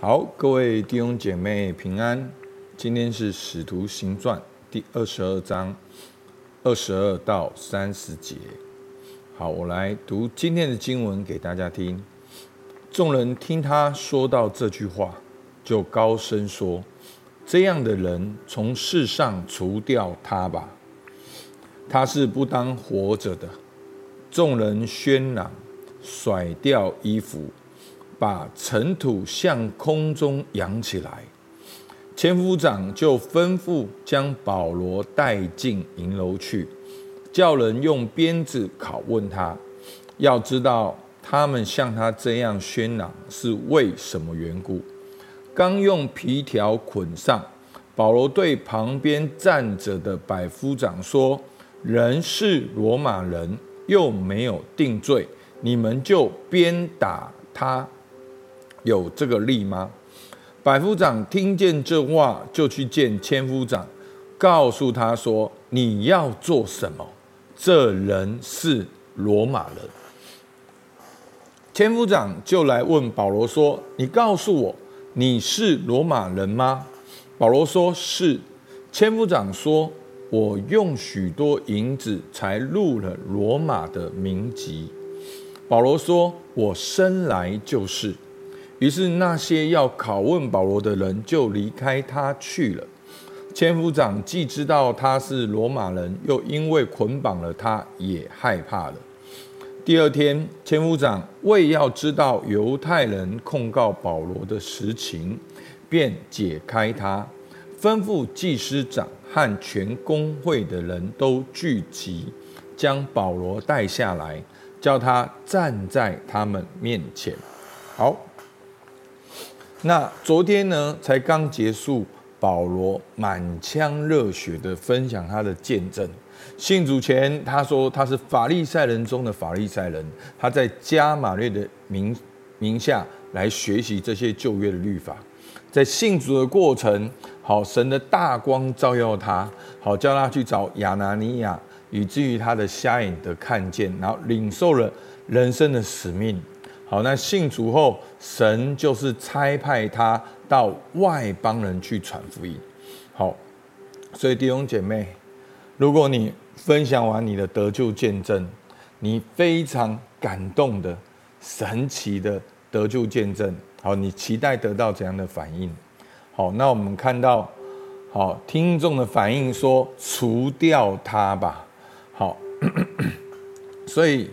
好，各位弟兄姐妹平安。今天是《使徒行传》第二十二章二十二到三十节。好，我来读今天的经文给大家听。众人听他说到这句话，就高声说：“这样的人从世上除掉他吧，他是不当活着的。”众人喧嚷，甩掉衣服。把尘土向空中扬起来，千夫长就吩咐将保罗带进营楼去，叫人用鞭子拷问他，要知道他们像他这样喧嚷是为什么缘故。刚用皮条捆上，保罗对旁边站着的百夫长说：“人是罗马人，又没有定罪，你们就鞭打他。”有这个力吗？百夫长听见这话，就去见千夫长，告诉他说：“你要做什么？这人是罗马人。”千夫长就来问保罗说：“你告诉我，你是罗马人吗？”保罗说：“是。”千夫长说：“我用许多银子才入了罗马的名籍。”保罗说：“我生来就是。”于是那些要拷问保罗的人就离开他去了。千夫长既知道他是罗马人，又因为捆绑了他，也害怕了。第二天，千夫长为要知道犹太人控告保罗的实情，便解开他，吩咐祭司长和全公会的人都聚集，将保罗带下来，叫他站在他们面前。好。那昨天呢，才刚结束，保罗满腔热血的分享他的见证。信主前，他说他是法利赛人中的法利赛人，他在加马略的名名下来学习这些旧约的律法。在信主的过程，好，神的大光照耀他，好叫他去找亚拿尼亚，以至于他的瞎眼得看见，然后领受了人生的使命。好，那信主后，神就是差派他到外邦人去传福音。好，所以弟兄姐妹，如果你分享完你的得救见证，你非常感动的、神奇的得救见证，好，你期待得到怎样的反应？好，那我们看到，好，听众的反应说：除掉他吧。好，所以。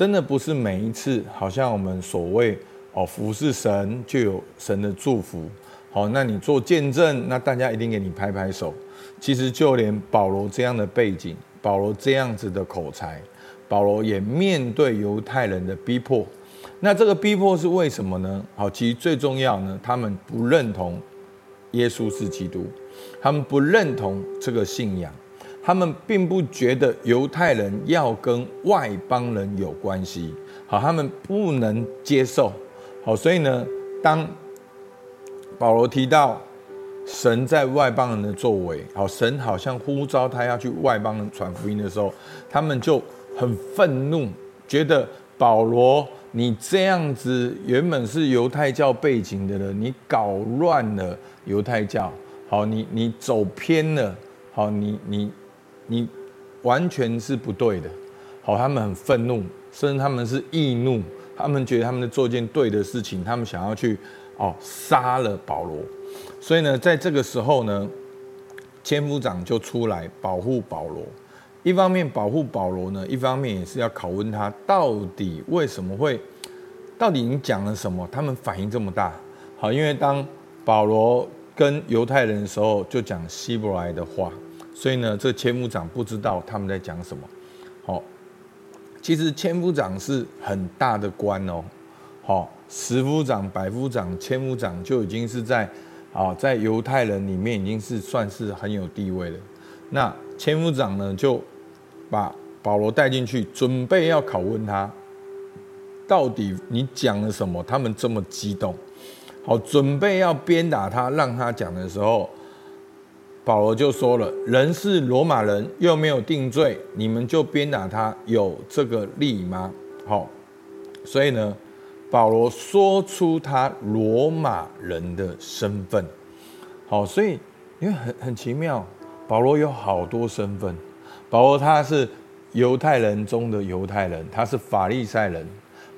真的不是每一次，好像我们所谓哦服侍神就有神的祝福。好，那你做见证，那大家一定给你拍拍手。其实就连保罗这样的背景，保罗这样子的口才，保罗也面对犹太人的逼迫。那这个逼迫是为什么呢？好，其实最重要呢，他们不认同耶稣是基督，他们不认同这个信仰。他们并不觉得犹太人要跟外邦人有关系，好，他们不能接受，好，所以呢，当保罗提到神在外邦人的作为，好，神好像呼召他要去外邦人传福音的时候，他们就很愤怒，觉得保罗你这样子原本是犹太教背景的人，你搞乱了犹太教，好，你你走偏了，好，你你。你完全是不对的，好，他们很愤怒，甚至他们是易怒，他们觉得他们在做一件对的事情，他们想要去哦杀了保罗，所以呢，在这个时候呢，千夫长就出来保护保罗，一方面保护保罗呢，一方面也是要拷问他到底为什么会，到底你讲了什么，他们反应这么大，好，因为当保罗跟犹太人的时候，就讲希伯来的话。所以呢，这千夫长不知道他们在讲什么。好，其实千夫长是很大的官哦。好，十夫长、百夫长、千夫长就已经是在啊，在犹太人里面已经是算是很有地位了。那千夫长呢，就把保罗带进去，准备要拷问他，到底你讲了什么？他们这么激动，好，准备要鞭打他，让他讲的时候。保罗就说了：“人是罗马人，又没有定罪，你们就鞭打他，有这个例吗？”好，所以呢，保罗说出他罗马人的身份。好，所以因为很很奇妙，保罗有好多身份。保罗他是犹太人中的犹太人，他是法利赛人。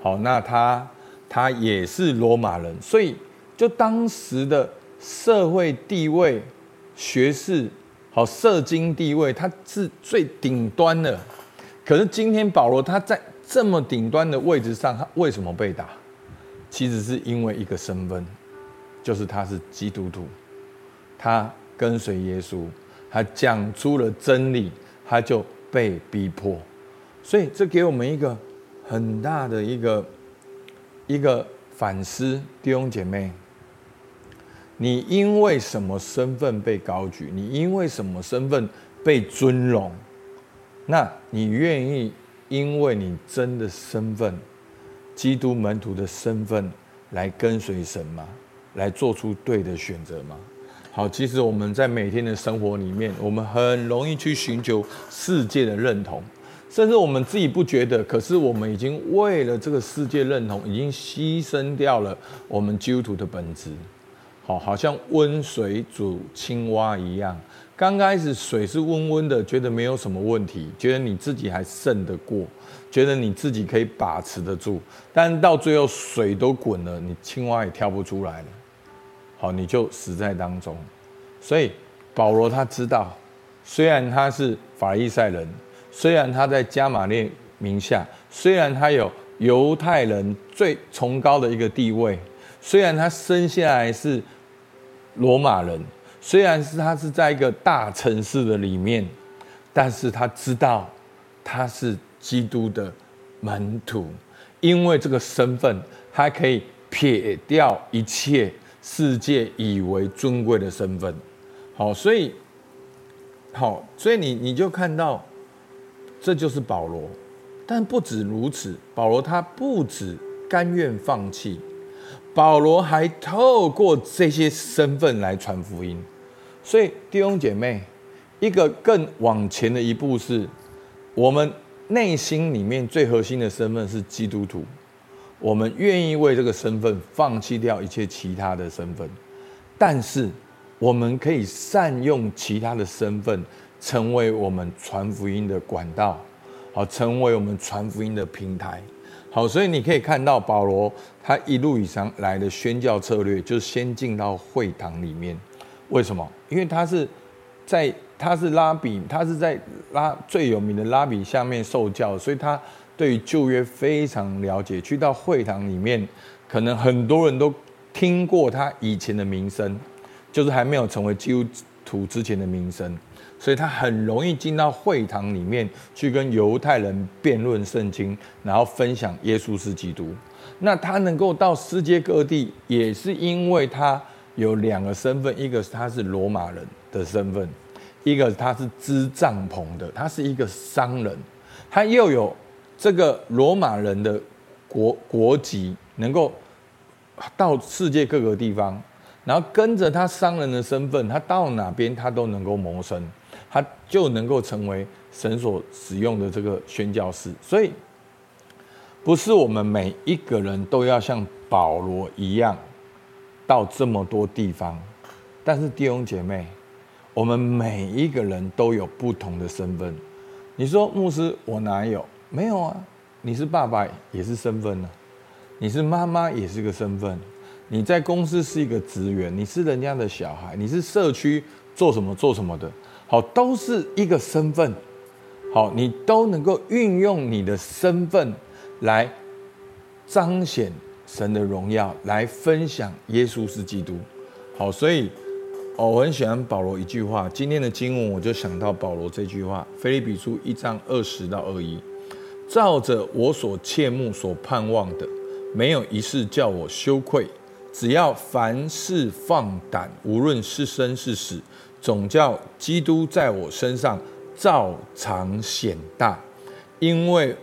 好，那他他也是罗马人，所以就当时的社会地位、学士、好社经地位，他是最顶端的。可是今天保罗他在这么顶端的位置上，他为什么被打？其实是因为一个身份，就是他是基督徒，他跟随耶稣，他讲出了真理，他就被逼迫。所以这给我们一个很大的一个一个反思，弟兄姐妹，你因为什么身份被高举？你因为什么身份被尊荣？那你愿意因为你真的身份，基督门徒的身份来跟随神吗？来做出对的选择吗？好，其实我们在每天的生活里面，我们很容易去寻求世界的认同，甚至我们自己不觉得，可是我们已经为了这个世界认同，已经牺牲掉了我们基督徒的本质。好，好像温水煮青蛙一样。刚开始水是温温的，觉得没有什么问题，觉得你自己还胜得过，觉得你自己可以把持得住。但到最后水都滚了，你青蛙也跳不出来了。好，你就死在当中。所以保罗他知道，虽然他是法利赛人，虽然他在加玛列名下，虽然他有犹太人最崇高的一个地位。虽然他生下来是罗马人，虽然是他是在一个大城市的里面，但是他知道他是基督的门徒，因为这个身份，他可以撇掉一切世界以为尊贵的身份。好，所以，好，所以你你就看到，这就是保罗。但不止如此，保罗他不止甘愿放弃。保罗还透过这些身份来传福音，所以弟兄姐妹，一个更往前的一步是，我们内心里面最核心的身份是基督徒，我们愿意为这个身份放弃掉一切其他的身份，但是我们可以善用其他的身份，成为我们传福音的管道，好，成为我们传福音的平台。好，所以你可以看到保罗他一路以上来的宣教策略，就是先进到会堂里面。为什么？因为他是在他是拉比，他是在拉最有名的拉比下面受教，所以他对于旧约非常了解。去到会堂里面，可能很多人都听过他以前的名声，就是还没有成为基督徒之前的名声。所以他很容易进到会堂里面去跟犹太人辩论圣经，然后分享耶稣是基督。那他能够到世界各地，也是因为他有两个身份：一个是他是罗马人的身份，一个他是支帐篷的，他是一个商人。他又有这个罗马人的国国籍，能够到世界各个地方，然后跟着他商人的身份，他到哪边他都能够谋生。他就能够成为神所使用的这个宣教士，所以不是我们每一个人都要像保罗一样到这么多地方，但是弟兄姐妹，我们每一个人都有不同的身份。你说牧师，我哪有？没有啊，你是爸爸也是身份呢，你是妈妈也是个身份，你在公司是一个职员，你是人家的小孩，你是社区做什么做什么的。好，都是一个身份。好，你都能够运用你的身份来彰显神的荣耀，来分享耶稣是基督。好，所以，我很喜欢保罗一句话。今天的经文我就想到保罗这句话：腓立比书一章二十到二一，照着我所切慕所盼望的，没有一事叫我羞愧。只要凡事放胆，无论是生是死。总叫基督在我身上照常显大，因为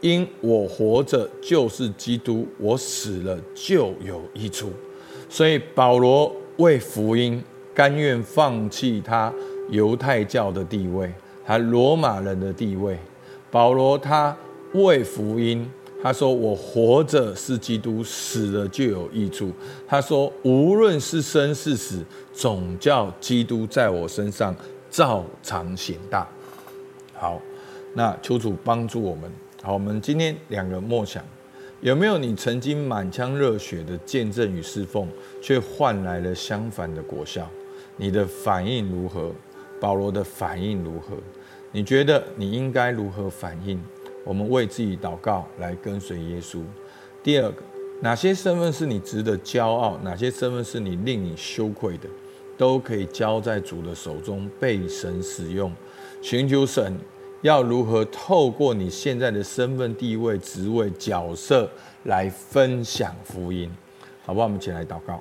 因我活着就是基督，我死了就有益处。所以保罗为福音甘愿放弃他犹太教的地位，他罗马人的地位。保罗他为福音，他说：“我活着是基督，死了就有益处。”他说：“无论是生是死，总叫基督在我身上照常显大。”好，那求主帮助我们。好，我们今天两个默想，有没有你曾经满腔热血的见证与侍奉，却换来了相反的果效？你的反应如何？保罗的反应如何？你觉得你应该如何反应？我们为自己祷告，来跟随耶稣。第二个，哪些身份是你值得骄傲？哪些身份是你令你羞愧的？都可以交在主的手中，被神使用。寻求神要如何透过你现在的身份、地位、职位、角色来分享福音，好不好？我们一起来祷告。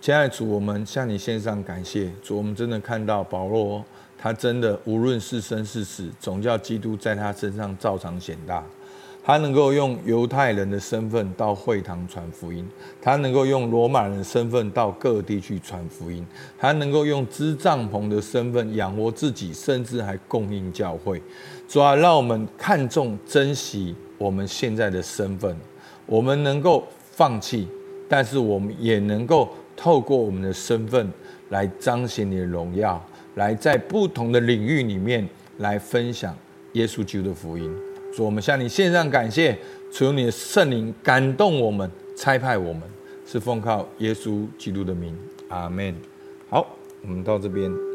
亲爱的主，我们向你献上感谢。主，我们真的看到保罗。他真的无论是生是死，总叫基督在他身上照常显大。他能够用犹太人的身份到会堂传福音，他能够用罗马人的身份到各地去传福音，他能够用支帐篷的身份养活自己，甚至还供应教会。主啊，让我们看重、珍惜我们现在的身份。我们能够放弃，但是我们也能够透过我们的身份来彰显你的荣耀。来在不同的领域里面来分享耶稣基督的福音，主，我们向你献上感谢，求你的圣灵感动我们，差派我们，是奉靠耶稣基督的名，阿门。好，我们到这边。